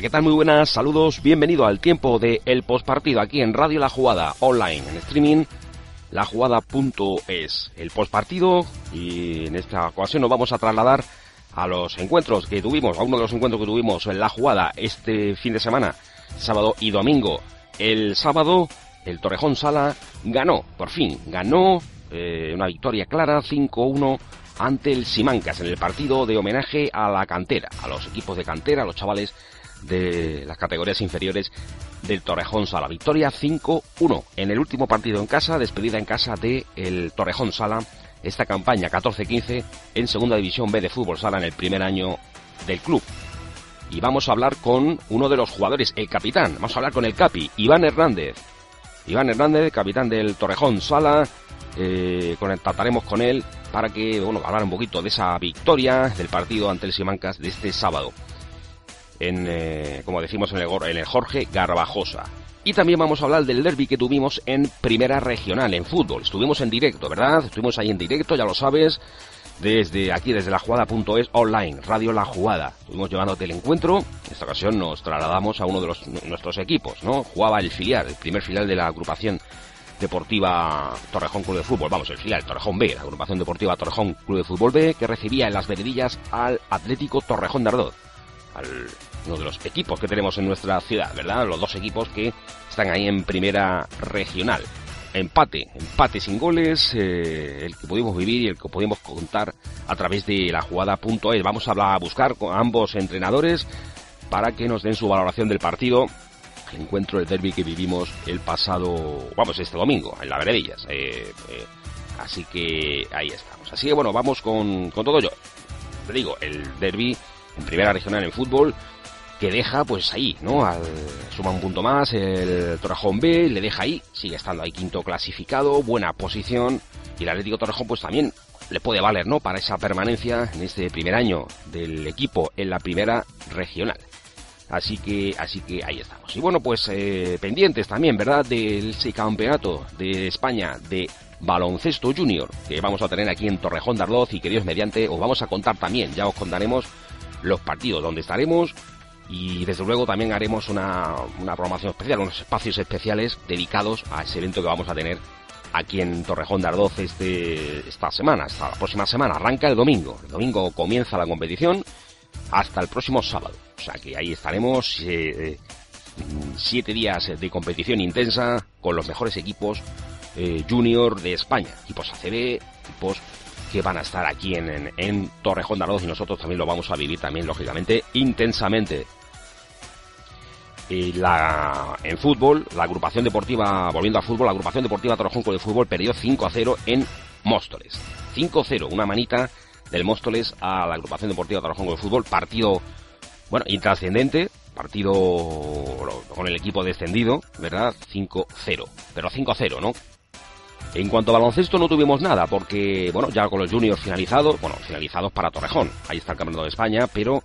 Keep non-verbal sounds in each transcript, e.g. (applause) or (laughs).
¿Qué tal? Muy buenas, saludos, bienvenido al tiempo de El Postpartido aquí en Radio La Jugada, online, en streaming, lajugada.es. El postpartido y en esta ocasión nos vamos a trasladar a los encuentros que tuvimos, a uno de los encuentros que tuvimos en La Jugada este fin de semana, sábado y domingo. El sábado, el Torrejón Sala ganó, por fin, ganó eh, una victoria clara, 5-1 ante el Simancas en el partido de homenaje a la cantera, a los equipos de cantera, a los chavales de las categorías inferiores del Torrejón Sala. Victoria 5-1 en el último partido en casa, despedida en casa de el Torrejón Sala. Esta campaña 14-15 en Segunda División B de Fútbol Sala en el primer año del club. Y vamos a hablar con uno de los jugadores, el capitán. Vamos a hablar con el capi, Iván Hernández. Iván Hernández, capitán del Torrejón Sala. Eh, trataremos con él para que, bueno, hablar un poquito de esa victoria del partido ante el Simancas de este sábado en, eh, como decimos en el, Jorge Garbajosa. Y también vamos a hablar del derby que tuvimos en Primera Regional, en fútbol. Estuvimos en directo, ¿verdad? Estuvimos ahí en directo, ya lo sabes, desde aquí, desde la jugada.es online, Radio La Jugada. Estuvimos llevándote el encuentro. En esta ocasión nos trasladamos a uno de los, nuestros equipos, ¿no? Jugaba el filial, el primer filial de la agrupación deportiva Torrejón Club de Fútbol, vamos, el filial Torrejón B, la agrupación deportiva Torrejón Club de Fútbol B, que recibía en las veredillas al Atlético Torrejón de Ardoz, uno de los equipos que tenemos en nuestra ciudad, ¿verdad? Los dos equipos que están ahí en primera regional. Empate, empate sin goles, eh, el que pudimos vivir y el que pudimos contar a través de la jugada.es. Vamos a, buscar con ambos entrenadores para que nos den su valoración del partido. El encuentro del derby que vivimos el pasado, vamos, este domingo, en la Veredillas. Eh, eh, así que ahí estamos. Así que bueno, vamos con, con todo yo. Te digo, el derby en primera regional en fútbol que deja pues ahí, ¿no? Al, suma un punto más el Torrejón B, le deja ahí, sigue estando ahí quinto clasificado, buena posición y el Atlético Torrejón pues también le puede valer, ¿no? Para esa permanencia en este primer año del equipo en la primera regional. Así que, así que ahí estamos. Y bueno, pues eh, pendientes también, ¿verdad? Del campeonato de España de baloncesto junior que vamos a tener aquí en Torrejón de Arloz y que Dios mediante os vamos a contar también. Ya os contaremos los partidos donde estaremos y desde luego también haremos una, una programación especial, unos espacios especiales dedicados a ese evento que vamos a tener aquí en Torrejón de Ardoz este, esta semana, esta la próxima semana. Arranca el domingo. El domingo comienza la competición hasta el próximo sábado. O sea que ahí estaremos eh, siete días de competición intensa con los mejores equipos eh, junior de España. Equipos ACB, equipos que van a estar aquí en, en, Torrejón de Ardoz y nosotros también lo vamos a vivir también, lógicamente, intensamente la, en fútbol, la agrupación deportiva, volviendo al fútbol, la agrupación deportiva Torrejón de Fútbol perdió 5 a 0 en Móstoles. 5 a 0, una manita del Móstoles a la agrupación deportiva Torrejón de Fútbol, partido, bueno, intrascendente, partido con el equipo descendido, ¿verdad? 5-0, pero 5-0, ¿no? En cuanto a baloncesto no tuvimos nada, porque, bueno, ya con los juniors finalizados, bueno, finalizados para Torrejón, ahí está el campeonato de España, pero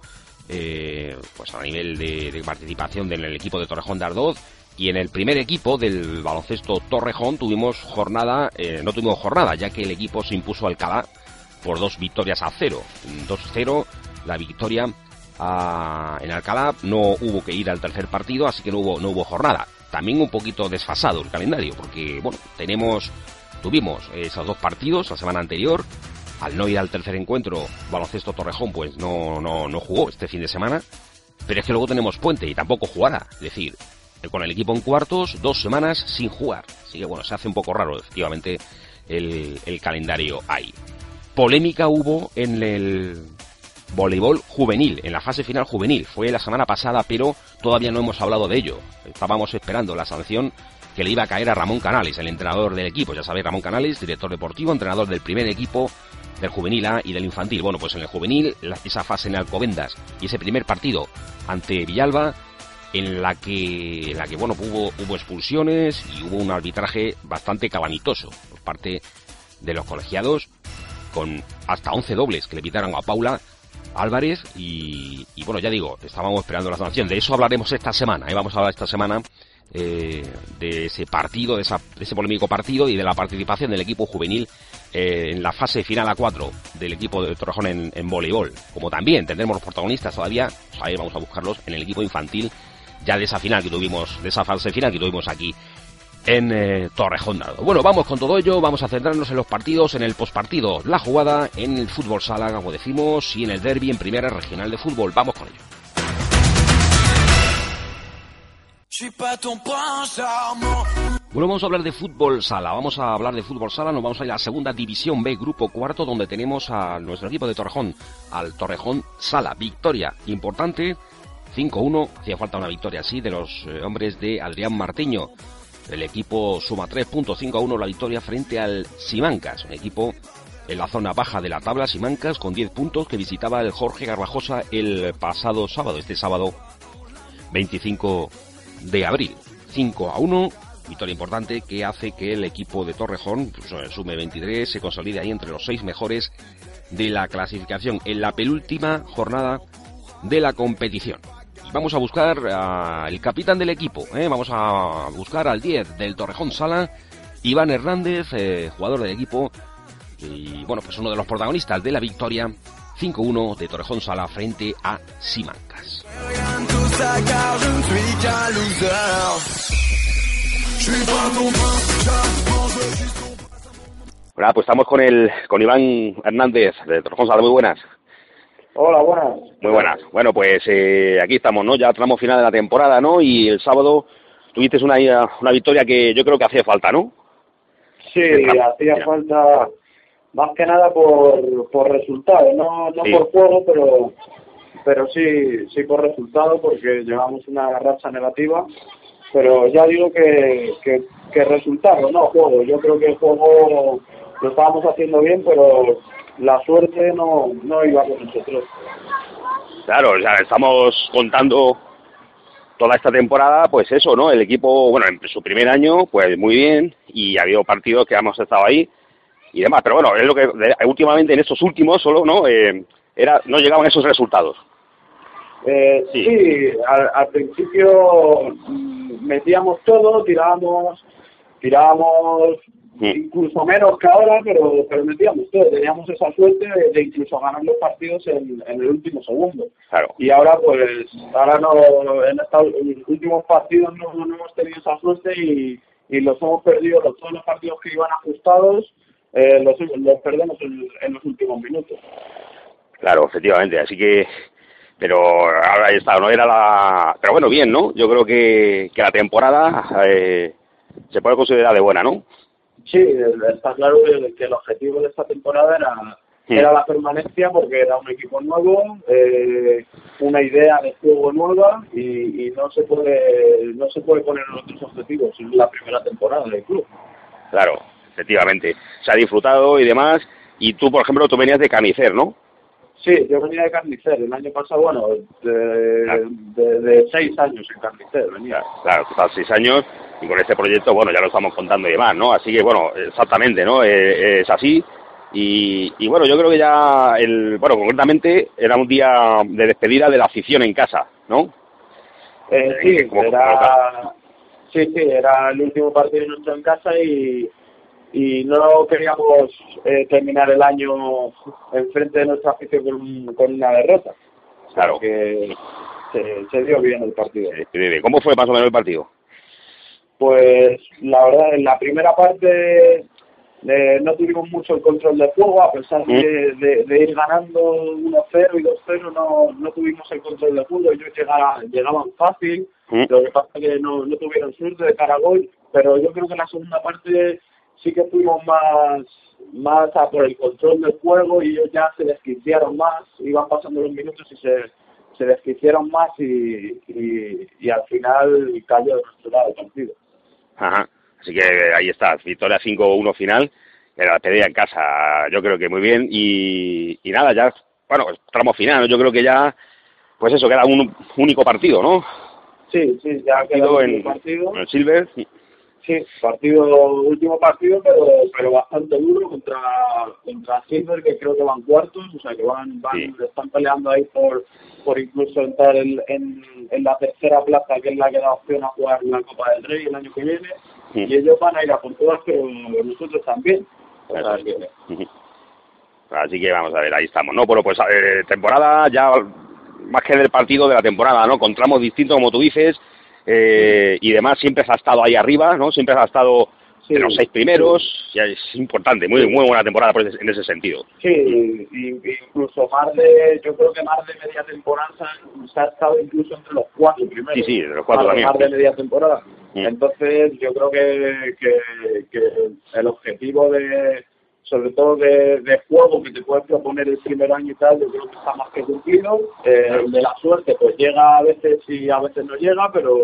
eh, pues a nivel de, participación en el equipo de Torrejón de Ardoz y en el primer equipo del baloncesto Torrejón tuvimos jornada, eh, no tuvimos jornada, ya que el equipo se impuso al Alcalá por dos victorias a cero. 2-0 la victoria en Alcalá, no hubo que ir al tercer partido, así que no hubo, no hubo jornada. También un poquito desfasado el calendario, porque bueno, tenemos, tuvimos esos dos partidos la semana anterior, al no ir al tercer encuentro, Baloncesto Torrejón pues no, no, no jugó este fin de semana, pero es que luego tenemos puente y tampoco jugará. Es decir, con el equipo en cuartos, dos semanas sin jugar. Así que bueno, se hace un poco raro efectivamente el, el calendario ahí. Polémica hubo en el voleibol juvenil, en la fase final juvenil. Fue la semana pasada, pero todavía no hemos hablado de ello. Estábamos esperando la sanción que le iba a caer a Ramón Canales, el entrenador del equipo. Ya sabéis, Ramón Canales, director deportivo, entrenador del primer equipo del juvenil A y del infantil. Bueno, pues en el juvenil, esa fase en Alcobendas y ese primer partido ante Villalba, en la que, en la que bueno, hubo, hubo expulsiones y hubo un arbitraje bastante cabanitoso por parte de los colegiados, con hasta 11 dobles que le pitaron a Paula Álvarez y, bueno, ya digo, estábamos esperando la sanción. De eso hablaremos esta semana, ¿eh? vamos a hablar esta semana eh, de ese partido, de, ese polémico partido y de la participación del equipo juvenil eh, en la fase final a 4 del equipo de Torrejón en, voleibol. Como también tendremos los protagonistas todavía, pues ahí vamos a buscarlos en el equipo infantil ya de esa final que tuvimos, de esa fase final que tuvimos aquí en eh, Torrejón Bueno, vamos con todo ello, vamos a centrarnos en los partidos, en el postpartido, la jugada, en el fútbol sala, como decimos, y en el derby en primera regional de fútbol. Vamos con ello. Bueno, vamos a hablar de fútbol sala. Vamos a hablar de fútbol sala. Nos vamos a ir a la segunda división B, grupo cuarto, donde tenemos a nuestro equipo de Torrejón, al Torrejón Sala. Victoria importante, 5-1. Hacía falta una victoria así de los eh, hombres de Adrián Martiño. El equipo suma 3 puntos, 5 a 1 la victoria frente al Simancas, un equipo en la zona baja de la tabla, Simancas, con 10 puntos, que visitaba el Jorge Garbajosa el pasado sábado, este sábado 25 de abril. 5 a 1, victoria importante que hace que el equipo de Torrejón pues, sume 23, se consolide ahí entre los seis mejores de la clasificación en la penúltima jornada de la competición. Y vamos a buscar al capitán del equipo, ¿eh? vamos a buscar al 10 del Torrejón Sala, Iván Hernández, eh, jugador del equipo, y bueno, pues uno de los protagonistas de la victoria 5-1 de Torrejón Sala frente a Simancas. Hola, pues estamos con el con Iván Hernández de Torrejón Sala. Muy buenas. Hola, buenas. Muy buenas. Bueno, pues eh, aquí estamos, ¿no? Ya tramo final de la temporada, ¿no? Y el sábado tuviste una, una victoria que yo creo que hacía falta, ¿no? Sí, hacía falta más que nada por, por resultado, no, no por juego, pero pero sí, sí por resultado, porque llevamos una racha negativa, pero ya digo que, que, que resultado, no juego. Yo creo que el juego lo estábamos haciendo bien, pero la suerte no, no iba con nosotros. Claro, ya estamos contando toda esta temporada, pues eso, ¿no? El equipo, bueno, en su primer año, pues muy bien, y ha habido partidos que hemos estado ahí y demás, pero bueno, es lo que últimamente en estos últimos solo, ¿no? Eh, era, no llegaban esos resultados. Eh, sí, al, principio mm, metíamos todo, tirábamos, tirábamos mm. incluso menos que ahora, pero, pero metíamos todo. Teníamos esa suerte de, incluso ganar los partidos en, el último segundo. Claro. Y ahora, pues, ahora no, en, los últimos partidos no, hemos tenido esa suerte y, y los hemos perdido, todos los partidos que iban ajustados, eh, los, los perdemos en, en los últimos minutos. Claro, efectivamente. Así que pero ahora está, no era la... Pero bueno, bien, ¿no? Yo creo que, que la temporada eh, se puede considerar de buena, ¿no? Sí, está claro que, el objetivo de esta temporada era, era la permanencia porque era un equipo nuevo, eh, una idea de juego nueva y, y, no se puede no se puede poner otros objetivos en la primera temporada del club. Claro, efectivamente. Se ha disfrutado y demás. Y tú, por ejemplo, tú venías de Canicer, ¿no? Sí, yo venía de Carnicer. El año pasado, bueno, de, de, seis años en Carnicer venía. Claro, total seis años y con este proyecto, bueno, ya lo estamos contando y demás, ¿no? Así que, bueno, exactamente, ¿no? Eh, es así. Y, y, bueno, yo creo que ya, el bueno, concretamente era un día de despedida de la afición en casa, ¿no? Eh, sí, era, sí, sí, era el último partido nuestro en casa y y no queríamos eh, terminar el año enfrente de nuestra afición con, una derrota. Claro. Que se, dio bien el partido. ¿Cómo fue más o menos el partido? Pues la verdad, en la primera parte eh, no tuvimos mucho el control del juego, a pesar de, ¿Mm? de, ir ganando 1-0 y 2-0, no, no tuvimos el control del juego. Ellos llegaban, llegaban fácil, ¿Mm? lo que pasa es que no, no tuvieron suerte de cara a gol, pero yo creo que en la segunda parte sí que fuimos más más a por el control del juego y ellos ya se desquiciaron más, iban pasando los minutos y se, se desquiciaron más y, y, al final cayó de nuestro lado el partido. Ajá. Así que ahí está, victoria 5-1 final, la pedía en casa, yo creo que muy bien. Y, y nada, ya, bueno, tramo final, yo creo que ya, pues eso, queda un único partido, ¿no? Sí, sí, ya queda un partido. En el Silver. Sí, partido, último partido, pero, pero bastante duro contra, contra Silver, que creo que van cuartos, o sea que van, van están peleando ahí por, por incluso entrar en, en, la tercera plaza, que es la que da opción a jugar la Copa del Rey el año que viene, y ellos van a ir a por todas, pero nosotros también. Así que vamos a ver, ahí estamos, ¿no? Bueno, pues eh, temporada ya más que del partido de la temporada, ¿no? Con tramos distintos, como tú dices, eh, y demás siempre ha estado ahí arriba, ¿no? Siempre ha estado en los seis primeros, ya es importante, muy muy buena temporada en ese sentido. Sí, incluso más de, yo creo que más de media temporada se ha estado incluso entre los cuatro primeros. Sí, sí, los cuatro también. Más de media temporada. Mm. Entonces, yo creo que, que, que el objetivo de sobre todo de, de, juego que te puedes proponer el primer año y tal, yo creo que está más que cumplido. Eh, de la suerte, pues llega a veces y a veces no llega, pero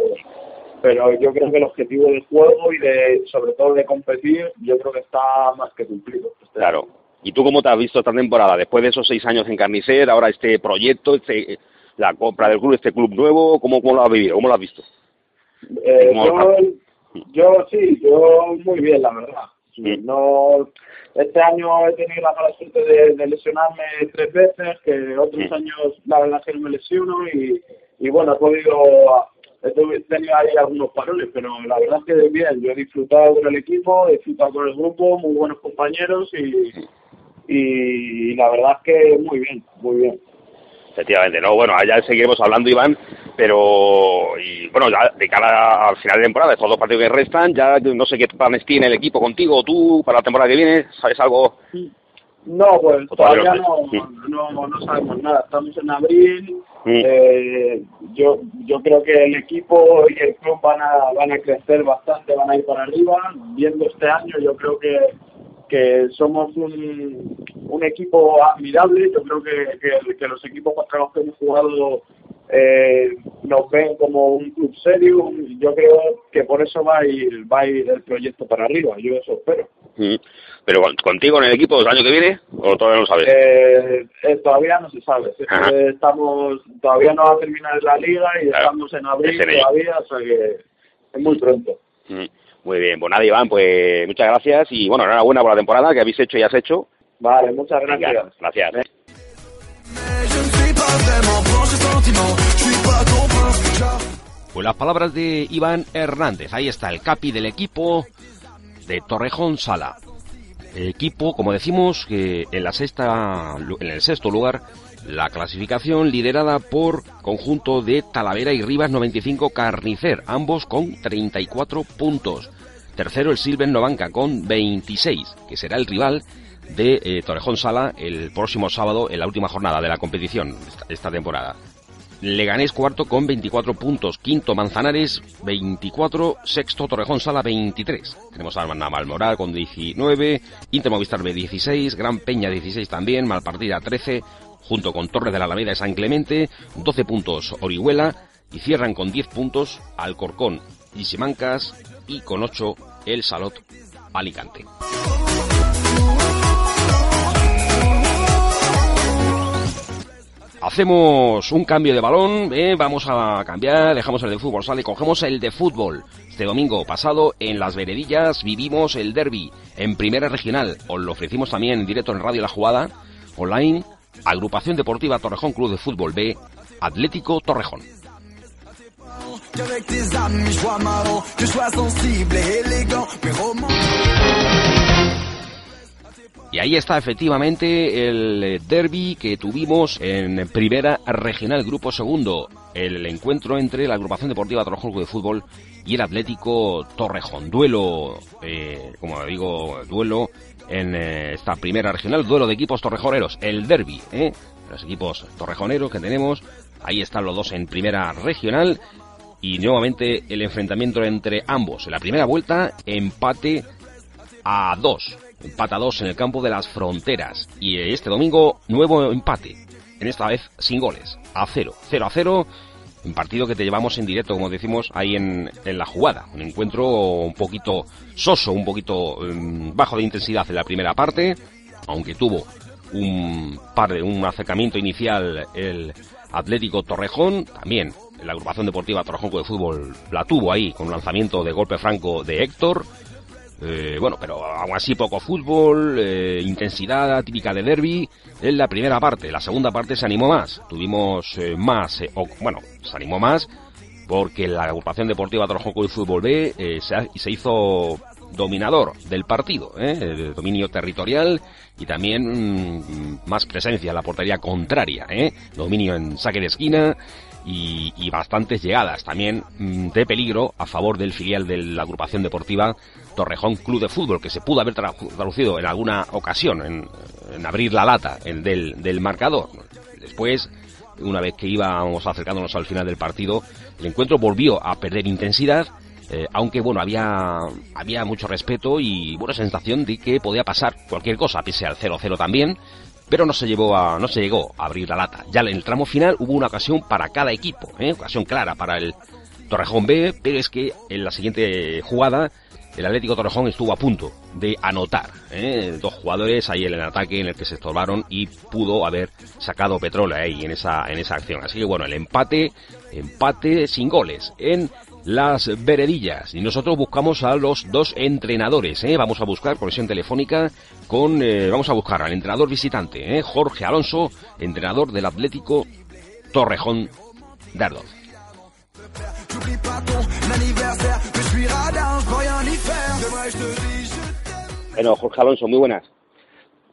pero yo creo que el objetivo del juego y de sobre todo de competir, yo creo que está más que cumplido. Claro. ¿Y tú cómo te has visto esta temporada? Después de esos seis años en Carnicer, ahora este proyecto, este la compra del club, este club nuevo, ¿cómo, cómo lo has vivido? ¿Cómo lo has visto? Eh, yo, yo sí, yo muy bien, la verdad. No, este año he tenido la mala suerte de, lesionarme tres veces, que otros años la verdad que no me lesiono y, y bueno, he podido, he tenido ahí algunos paroles, pero la verdad es que bien, yo he disfrutado con el equipo, he disfrutado con el grupo, muy buenos compañeros y, y la verdad es que muy bien, muy bien. Efectivamente, no, bueno, allá seguiremos hablando, Iván, pero, y bueno, ya de cara al final de temporada, estos dos partidos que restan, ya no sé qué planes tiene el equipo contigo o tú para la temporada que viene, ¿sabes algo? No, pues todavía no, no, no, sabemos nada, estamos en abril, eh, yo yo creo que el equipo y el club van a, van a crecer bastante, van a ir para arriba, viendo este año yo creo que que somos un, un equipo admirable. Yo creo que, que, los equipos contra los que hemos jugado eh, nos ven como un club serio. Yo creo que por eso va a ir, va a ir el proyecto para arriba. Yo eso espero. Mm. ¿Pero contigo en el equipo el año que viene o todavía no sabes? Eh, eh, todavía no se sabe. estamos Todavía no va a terminar la liga y estamos en abril todavía, o sea que es muy pronto. Mm. Muy bien, pues nada, Iván, pues muchas gracias y bueno, enhorabuena por la temporada que habéis hecho y has hecho. Vale, muchas gracias. gracias. Pues las palabras de Iván Hernández. Ahí está el capi del equipo de Torrejón Sala. El equipo, como decimos, que en la sexta, en el sexto lugar la clasificación liderada por conjunto de Talavera y Rivas 95 Carnicer, ambos con 34 puntos. Tercero el Silven Novanca con 26, que será el rival de eh, Torrejón Sala el próximo sábado en la última jornada de la competición esta, temporada. Leganés cuarto con 24 puntos, quinto Manzanares 24, sexto Torrejón Sala 23. Tenemos a Malmoral con 19, Inter Movistar B 16, Gran Peña 16 también, Malpartida 13, junto con Torres de la Alameda y San Clemente, 12 puntos Orihuela y cierran con 10 puntos Alcorcón y Simancas y con 8 el Salot Alicante. Hacemos un cambio de balón, ¿eh? vamos a cambiar, dejamos el de fútbol, sale, cogemos el de fútbol. Este domingo pasado en Las Veredillas vivimos el derby en primera regional. Os lo ofrecimos también en directo en Radio La Jugada, online, Agrupación Deportiva Torrejón Club de Fútbol B, Atlético Torrejón. Y ahí está efectivamente el derby que tuvimos en Primera Regional Grupo Segundo, el encuentro entre la Agrupación Deportiva Torrejón Club de Fútbol y el Atlético Torrejón. Duelo, eh, como digo, duelo en eh, esta primera regional, duelo de equipos torrejoneros, el derby, ¿eh? los equipos torrejoneros que tenemos, ahí están los dos en primera regional y nuevamente el enfrentamiento entre ambos. En la primera vuelta, empate a dos, empate a dos en el campo de las fronteras y este domingo nuevo empate, en esta vez sin goles, a cero, cero a cero un partido que te llevamos en directo, como decimos, ahí en, en la jugada. Un encuentro un poquito soso, un poquito em, bajo de intensidad en la primera parte, aunque tuvo un par de un acercamiento inicial el Atlético Torrejón, también la agrupación deportiva Torrejón de Fútbol la tuvo ahí con un lanzamiento de golpe franco de Héctor. Eh, bueno, pero aún así poco fútbol, eh, intensidad típica de derby en la primera parte. La segunda parte se animó más. Tuvimos eh, más, o, bueno, se animó más porque la agrupación deportiva Torrejón de Fútbol B se, se hizo dominador del partido, ¿eh? dominio territorial y también mm, más presencia en la portería contraria, ¿eh? dominio en saque de esquina y, y bastantes llegadas también mm, de peligro a favor del filial de la agrupación deportiva Torrejón Club de Fútbol, que se pudo haber traducido en alguna ocasión en, abrir la lata del, del marcador. Después, una vez que íbamos acercándonos al final del partido, el encuentro volvió a perder intensidad eh, aunque bueno, había, había mucho respeto y buena sensación de que podía pasar cualquier cosa, pese al 0-0 también, pero no se llevó a, no se llegó a abrir la lata. Ya en el tramo final hubo una ocasión para cada equipo, ¿eh? ocasión clara para el Torrejón B, pero es que en la siguiente jugada el Atlético Torrejón estuvo a punto de anotar. ¿eh? Dos jugadores ahí en el ataque en el que se estorbaron y pudo haber sacado petróleo ahí en esa, en esa acción. Así que bueno, el empate, empate sin goles en las veredillas. Y nosotros buscamos a los dos entrenadores. ¿eh? Vamos a buscar conexión telefónica con. Eh, vamos a buscar al entrenador visitante, ¿eh? Jorge Alonso, entrenador del Atlético Torrejón Bueno, Jorge Alonso, muy buenas.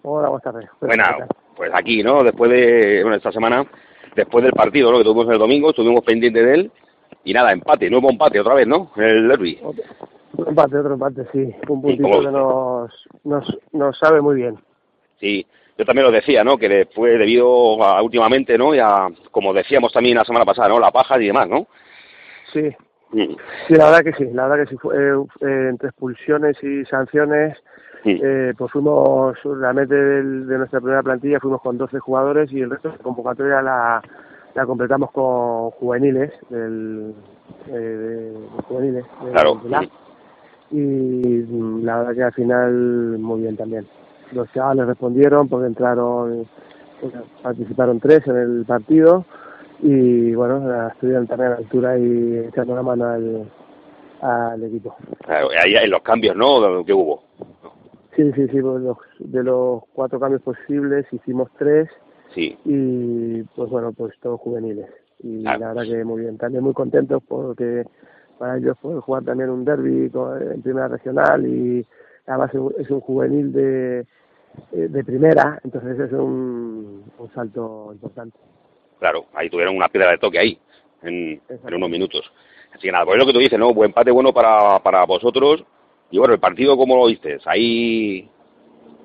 Hola, buenas tardes. Bueno, pues aquí, ¿no? Después de. Bueno, esta semana, después del partido, ¿no? Que tuvimos el domingo, estuvimos pendientes de él y nada, empate, nuevo empate otra vez, ¿no? El derby. Otro empate, otro empate, sí. Un puntito que nos, nos, nos sabe muy bien. Sí, yo también lo decía, ¿no? Que fue debido a, últimamente, ¿no? Y a, como decíamos también la semana pasada, ¿no? La paja y demás, ¿no? Sí. Mm. Sí, la verdad que sí, la verdad que sí. Fue, eh, entre expulsiones y sanciones, eh, pues fuimos, realmente de, de nuestra primera plantilla fuimos con 12 jugadores y el resto de convocatoria la la completamos con juveniles del eh, de, juveniles claro. y la verdad que al final muy bien también los chavales respondieron porque entraron participaron tres en el partido y bueno estuvieron también a la altura y echando la mano al, al equipo claro ahí hay los cambios no que hubo sí sí sí pues los, de los cuatro cambios posibles hicimos tres Sí. Y pues bueno, pues todos juveniles. Y la verdad que muy bien. También muy contentos porque para ellos poder jugar también un derby en primera regional y además es un juvenil de, eh, de primera, entonces es un, un salto importante. Claro, ahí tuvieron una piedra de toque ahí, en, en unos minutos. Así que nada, pues es lo que tú dices, ¿no? Buen empate bueno para, para vosotros. Y bueno, el partido, ¿cómo lo viste? Ahí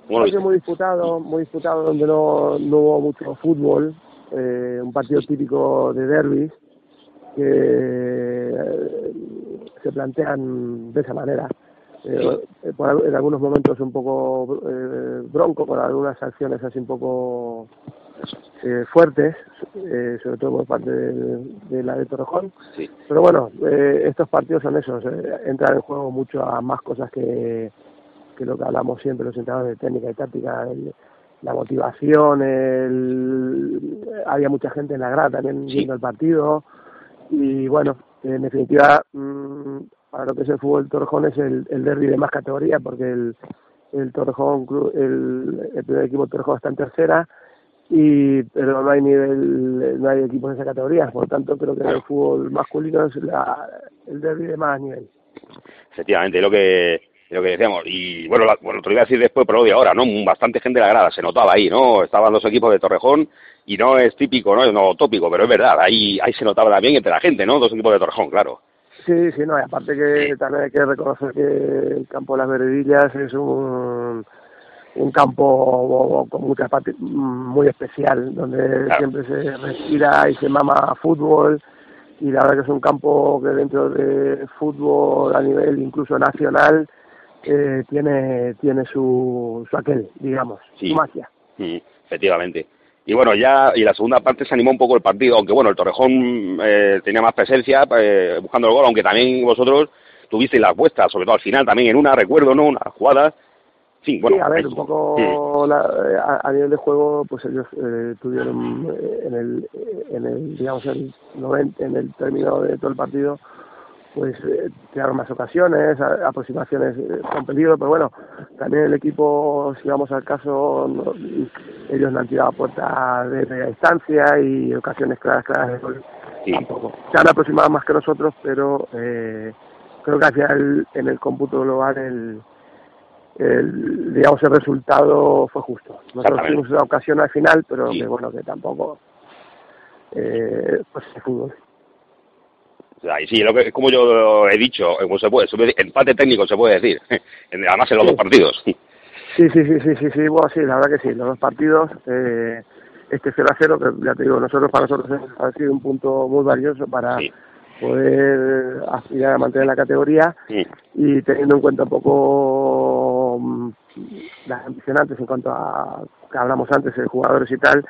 un partido muy disputado, muy disputado donde no, no hubo mucho fútbol, eh, un partido típico de derbis que eh, se plantean de esa manera. Eh, por, en algunos momentos un poco eh, bronco, por algunas acciones así un poco eh, fuertes, eh, sobre todo por parte de, de la de Torrejón. Sí. Pero bueno, eh, estos partidos son esos, eh, entran en juego mucho a más cosas que, que lo que hablamos siempre los entrenadores de técnica y táctica, la motivación, el, había mucha gente en la grada también viendo el partido y bueno, en definitiva mmm, para lo que es el fútbol Torrejón es el, el derby de más categoría porque el, el Torrejón el, el primer equipo Torrejón está en tercera y pero no hay nivel no hay equipos de esa categoría por tanto creo que el fútbol masculino es la, el derby de más nivel efectivamente lo que lo que decíamos. Y bueno, la, bueno, te lo iba a decir después, pero lo de ahora, ¿no? Bastante gente de la grada, se notaba ahí, ¿no? Estaban los equipos de Torrejón y no es típico, ¿no? No tópico, pero es verdad, ahí, ahí se notaba también entre la gente, ¿no? Dos equipos de Torrejón, claro. Sí, sí, no, y aparte que también hay que reconocer que el campo de las Veredillas es un, un campo con muchas partes muy especial, donde claro. siempre se respira y se mama fútbol y la verdad que es un campo que dentro de fútbol a nivel incluso nacional eh, tiene tiene su, su aquel, digamos, sí. su magia. Sí, efectivamente. Y bueno, ya, y la segunda parte se animó un poco el partido, aunque bueno, el Torrejón eh, tenía más presencia eh, buscando el gol, aunque también vosotros tuvisteis las vuestras, sobre todo al final también en una, recuerdo, ¿no? Una jugada. Sí, bueno, sí, a ver, un poco la, a, nivel de juego, pues ellos eh, tuvieron eh, en el, en el, digamos, el 90, en el término de todo el partido, pues eh, crearon más ocasiones, aproximaciones eh, con peligro, pero bueno, también el equipo, si vamos al caso, ellos no han tirado a puerta de media distancia y ocasiones claras, claras de gol tampoco. Se han aproximado más que nosotros, pero eh, creo que al final en el cómputo global el, el digamos el resultado fue justo. Nosotros tuvimos una ocasión al final, pero que bueno, que tampoco eh, pues el fútbol. Y sí, lo que, como yo he dicho, como se puede, empate técnico se puede decir, (laughs) además en los dos partidos. Sí, sí, sí, sí, sí, sí, bueno, sí, la verdad que sí, los dos partidos, eh, este 0 a 0, que ya te digo, nosotros para nosotros ha sido un punto muy valioso para poder aspirar a mantener la categoría y teniendo en cuenta un poco mm, las ambicionantes en cuanto a que hablamos antes de jugadores y tal,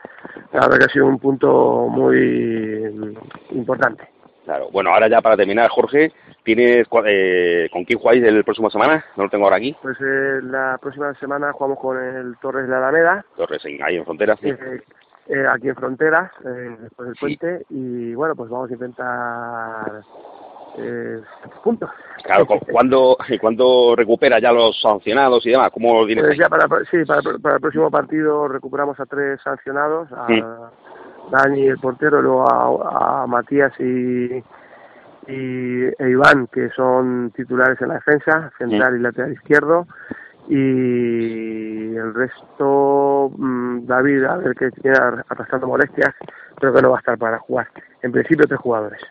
la verdad que ha sido un punto muy mm, importante. Claro. Bueno, ahora ya para terminar, Jorge, ¿tienes eh, con quién jugáis el próximo semana? No lo tengo ahora aquí. Pues eh, la próxima semana jugamos con el Torres de la Alameda. Torres, ahí en Fronteras. Sí. Eh, aquí en Fronteras, después del puente. Y bueno, pues vamos a intentar eh, puntos. Claro, ¿cuándo, ¿cuándo recupera ya los sancionados y demás? ¿Cómo pues ya para, sí, para, para, el próximo partido recuperamos a tres sancionados, a, Dani el portero, luego a, Matías y, y e Iván, que son titulares en la defensa, central y lateral izquierdo, y el resto, mm, David, a ver que tiene arrastrando molestias, creo que no va a estar para jugar. En principio, tres jugadores.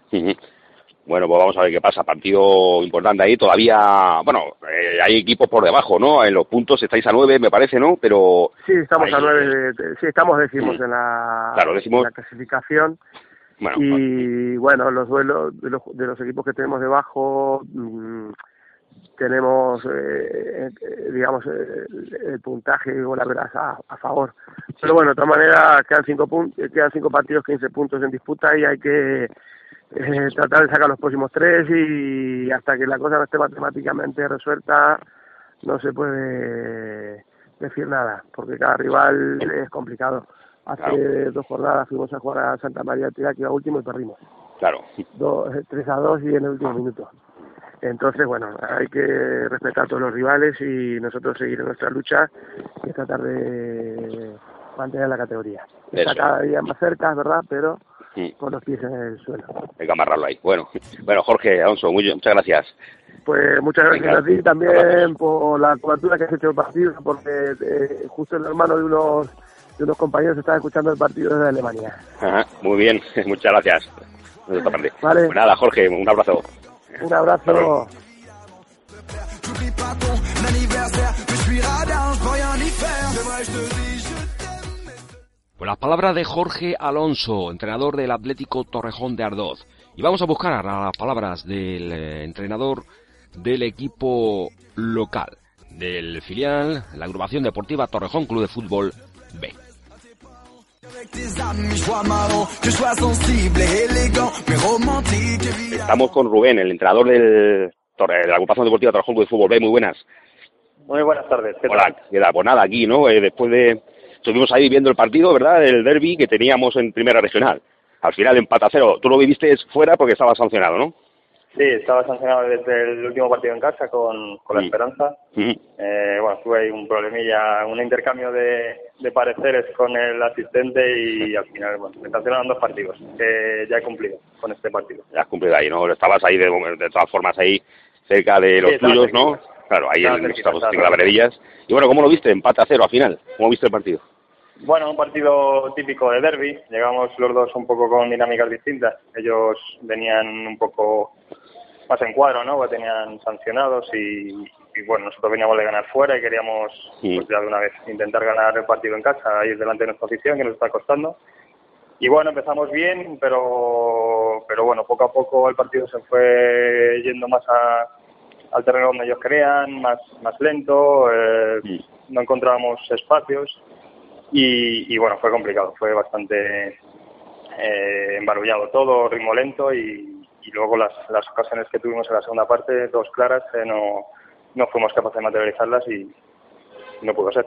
Bueno, pues vamos a ver qué pasa. Partido importante ahí. Todavía, bueno, eh, hay equipos por debajo, ¿no? En los puntos estáis a nueve, me parece, ¿no? Pero... Sí, estamos a nueve. sí, estamos decimos en, la, la clasificación. y bueno, los duelos de los, de los equipos que tenemos debajo... Mm, tenemos, eh, eh, digamos, el, puntaje o la verdad a, favor. Pero bueno, de todas maneras, quedan cinco, quedan cinco partidos, 15 puntos en disputa y hay que eh, tratar de sacar los próximos tres y hasta que la cosa no esté matemáticamente resuelta no se puede decir nada, porque cada rival es complicado. Hace dos jornadas fuimos a jugar a Santa María de Tira, que iba último y perdimos. Claro. Dos, eh, tres a dos y en el último minuto. Entonces, bueno, hay que respetar a todos los rivales y nosotros seguir en nuestra lucha y tratar de mantener la categoría. Está cada día más cerca, ¿verdad? Pero con los pies en el suelo. Hay que amarrarlo ahí. Bueno, (laughs) bueno Jorge Alonso, muchas gracias. Pues muchas gracias a ti también por la cobertura que has hecho del partido, porque eh, justo el hermano de unos de unos compañeros está escuchando el partido desde Alemania. muy bien, (laughs) muchas gracias. Vale. Pues nada, Jorge, un abrazo. Un abrazo. Pues las palabras de Jorge Alonso, entrenador del Atlético Torrejón de Ardoz. Y vamos a buscar las palabras del eh, entrenador del equipo local, del filial, la agrupación deportiva Torrejón Club de Fútbol B. Estamos con Rubén, el entrenador del, de la agrupación deportiva Torrejón Club de Fútbol B. Muy buenas. Muy buenas tardes. Hola, ¿qué tal? Pues nada, aquí, ¿no? Eh, después de estuvimos ahí viendo el partido, ¿verdad? Del derby que teníamos en primera regional. Al final empata cero. Tú lo viviste fuera porque estaba sancionado, ¿no? Sí, estaba sancionado desde el último partido en casa con, con la Esperanza. eh, bueno, tuve ahí un problemilla, un intercambio de, de, pareceres con el asistente y al final, bueno, me sancionaron dos partidos, que ya he cumplido con este partido. Ya has cumplido ahí, ¿no? Estabas ahí de, de todas formas ahí cerca de los tuyos, ¿no? Claro, ahí en, estamos en las Y bueno, ¿cómo lo viste? Empate a cero al final. ¿Cómo viste el partido? Bueno, un partido típico de derby. Llegamos los dos un poco con dinámicas distintas. Ellos venían un poco más en cuadro, ¿no? Porque tenían sancionados y, bueno, nosotros veníamos de ganar fuera y queríamos, pues ya de una vez, intentar ganar el partido en casa, ir delante de nuestra afición, que nos está costando. Y bueno, empezamos bien, pero, pero bueno, poco a poco el partido se fue yendo más al terreno donde ellos crean, más, más lento, eh, no encontrábamos espacios y, bueno, fue complicado, fue bastante eh, embarullado todo, ritmo lento y, luego las, las ocasiones que tuvimos en la segunda parte, dos claras, eh, no, no fuimos capaces de materializarlas y no pudo ser.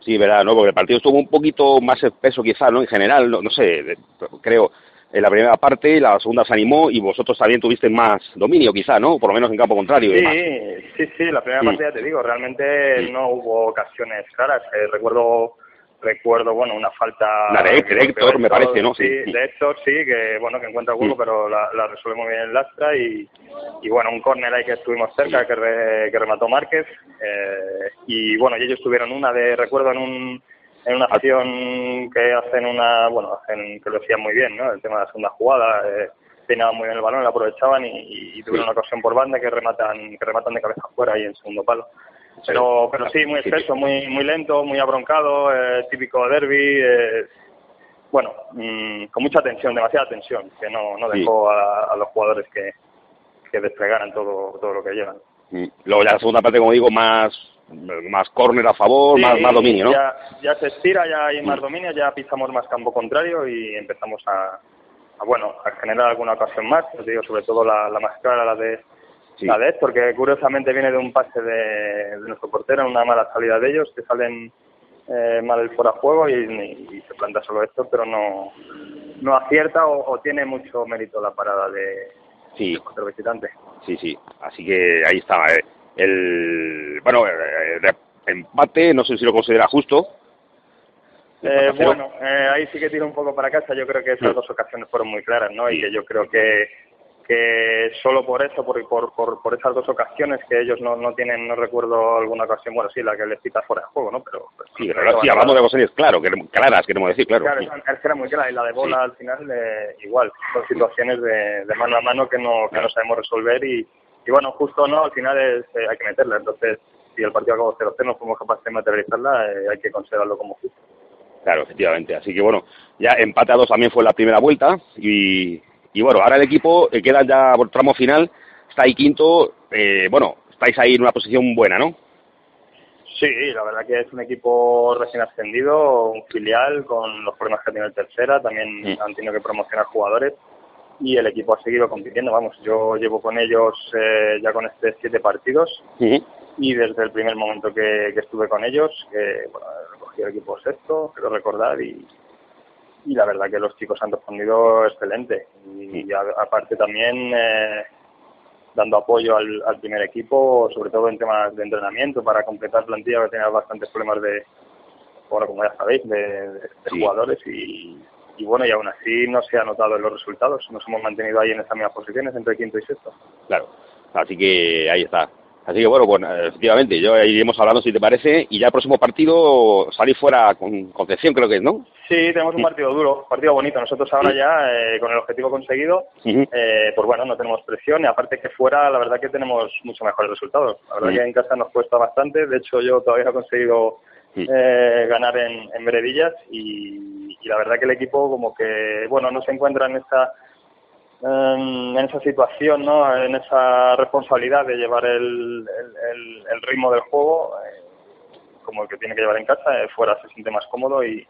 Sí, verdad, ¿no? Porque el partido estuvo un poquito más espeso quizás, ¿no? En general, no, no sé, creo, en la primera parte, la segunda se animó y vosotros también tuvisteis más dominio quizá, ¿no? Por lo menos en campo contrario. Sí, sí, sí, la primera parte ya te digo, realmente no hubo ocasiones claras. Eh, recuerdo recuerdo, bueno, una falta... La de, Héctor, me parece, ¿no? Sí, de Héctor, sí, que bueno, que encuentra el huevo, mm. pero la, la, resuelve muy bien el Lastra y, y bueno, un córner ahí que estuvimos cerca, que, que remató Márquez, eh, y bueno, y ellos tuvieron una de, recuerdo en un en una acción que hacen una, bueno, hacen, que lo hacían muy bien, ¿no? El tema de la segunda jugada, eh, tenían muy bien el balón, la aprovechaban y, tuvieron una ocasión por banda que rematan, que rematan de cabeza afuera ahí en segundo palo. Pero, pero sí, muy espeso, muy, muy lento, muy abroncado, eh, típico derby. Eh, bueno, mm, con mucha tensión, demasiada tensión, que no, no dejó a, los jugadores que, que desplegaran todo, todo lo que llevan. Mm. Luego ya la segunda parte, como digo, más más córner a favor, más, más dominio, ¿no? Ya, ya se estira, ya hay más dominio, ya pisamos más campo contrario y empezamos a, a bueno, a generar alguna ocasión más, os digo, sobre todo la, la más clara, la de la de Héctor, que curiosamente viene de un pase de, nuestro portero, una mala salida de ellos, que salen eh, mal el fuera juego y, se planta solo Héctor, pero no, no acierta o, tiene mucho mérito la parada de, sí. del visitante. Sí, sí, así que ahí está. Eh. El, bueno, eh, empate, no sé si lo considera justo. Eh, bueno, eh, ahí sí que tiro un poco para casa. Yo creo que esas dos ocasiones fueron muy claras, ¿no? Y que yo creo que que solo por eso, por, por, por, esas dos ocasiones que ellos no, no tienen, no recuerdo alguna ocasión, bueno, sí, la que les quita fuera de juego, ¿no? Pero, sí, pero sí, hablamos de ocasiones, claro, que, claras, queremos decir, claro. Claro, es que era muy clara, y la de bola al final, eh, igual, son situaciones de, de, mano a mano que no, que no sabemos resolver y, y bueno, justo no, al final es, eh, hay que meterla, entonces, si el partido acabó 0-0, no fuimos capaces de materializarla, eh, hay que considerarlo como justo. Claro, efectivamente. Así que bueno, ya empate a dos también fue la primera vuelta y, y bueno, ahora el equipo eh, queda ya por tramo final, está ahí quinto, eh, bueno, estáis ahí en una posición buena, ¿no? Sí, la verdad que es un equipo recién ascendido, un filial con los problemas que tiene el tercera, también han tenido que promocionar jugadores y el equipo ha seguido compitiendo. Vamos, yo llevo con ellos eh, ya con este siete partidos y desde el primer momento que, estuve con ellos, que bueno, recogí el equipo sexto, quiero recordar, y, y la verdad que los chicos han respondido excelente. Y, aparte también eh, dando apoyo al, primer equipo, sobre todo en temas de entrenamiento, para completar plantilla que tenía bastantes problemas de, bueno, como ya sabéis, de, jugadores y, y bueno, y aún así no se ha notado en los resultados. Nos hemos mantenido ahí en esas mismas posiciones, entre quinto y sexto. Claro, así que ahí está. Así que bueno, pues efectivamente, yo iremos hablando si te parece, y ya el próximo partido salir fuera con Concepción, creo que es, ¿no? Sí, tenemos un partido duro, un partido bonito. Nosotros ahora ya, eh, con el objetivo conseguido, eh, pues bueno, no tenemos presión. Y aparte que fuera, la verdad que tenemos mucho mejores resultados. La verdad que en casa nos cuesta bastante, de hecho yo todavía no he conseguido eh, ganar en, en Veredillas. Y, y, la verdad que el equipo como que, bueno, no se encuentra en esa en, esa situación, ¿no? en esa responsabilidad de llevar el, el, el ritmo del juego eh, como el que tiene que llevar en casa, eh, fuera se siente más cómodo y,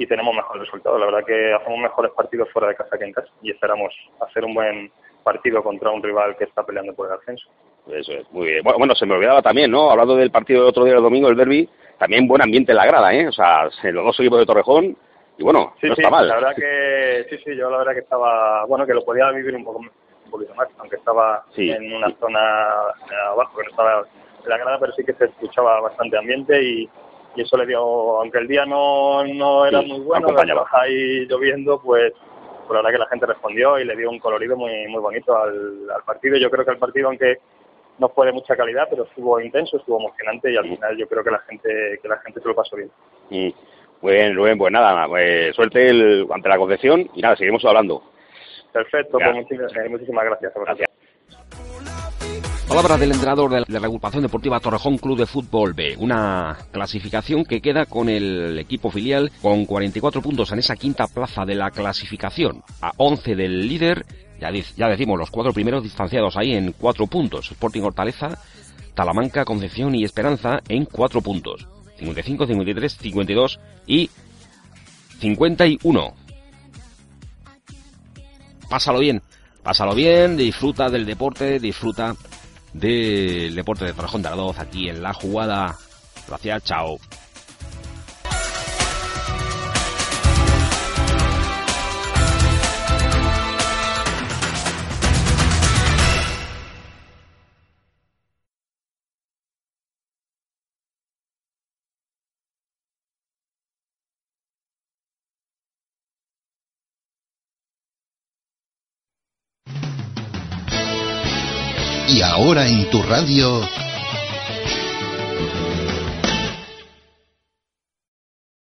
y tenemos mejores resultados. La verdad que hacemos mejores partidos fuera de casa que en casa y esperamos hacer un buen partido contra un rival que está peleando por el ascenso. Eso es, muy bien. Bueno, se me olvidaba también, ¿no? Hablando del partido del otro día, el domingo, el derby, también buen ambiente en la grada, ¿eh? O sea, los dos equipos de Torrejón y bueno, sí, no sí, está mal. La verdad que sí, sí, yo la verdad que estaba, bueno, que lo podía vivir un poco un poquito más, aunque estaba en una zona abajo, que no estaba en la grada, pero sí que se escuchaba bastante ambiente y, y eso le dio, aunque el día no, no era muy bueno, ahí lloviendo, pues, pues la verdad que la gente respondió y le dio un colorido muy muy bonito al, al partido. Yo creo que el partido, aunque no fue de mucha calidad, pero estuvo intenso, estuvo emocionante y al final yo creo que la gente que la gente se lo pasó bien. Muy bien, Rubén, pues nada, pues suerte el, ante la concesión y nada, seguimos hablando. Perfecto, pues eh, muchísimas, gracias. gracias. Palabra del entrenador de la agrupación deportiva Torrejón Club de Fútbol B. Una clasificación que queda con el equipo filial con 44 puntos en esa quinta plaza de la clasificación. A 11 del líder, ya, ya decimos los cuatro primeros distanciados ahí en cuatro puntos. Sporting Hortaleza, Talamanca, Concepción y Esperanza en cuatro puntos. 55, 53, 52 y 51. Pásalo bien, pásalo bien, disfruta del deporte, disfruta del deporte de Torrejón de Ardoz aquí en la jugada. Gracias, chao. en tu radio.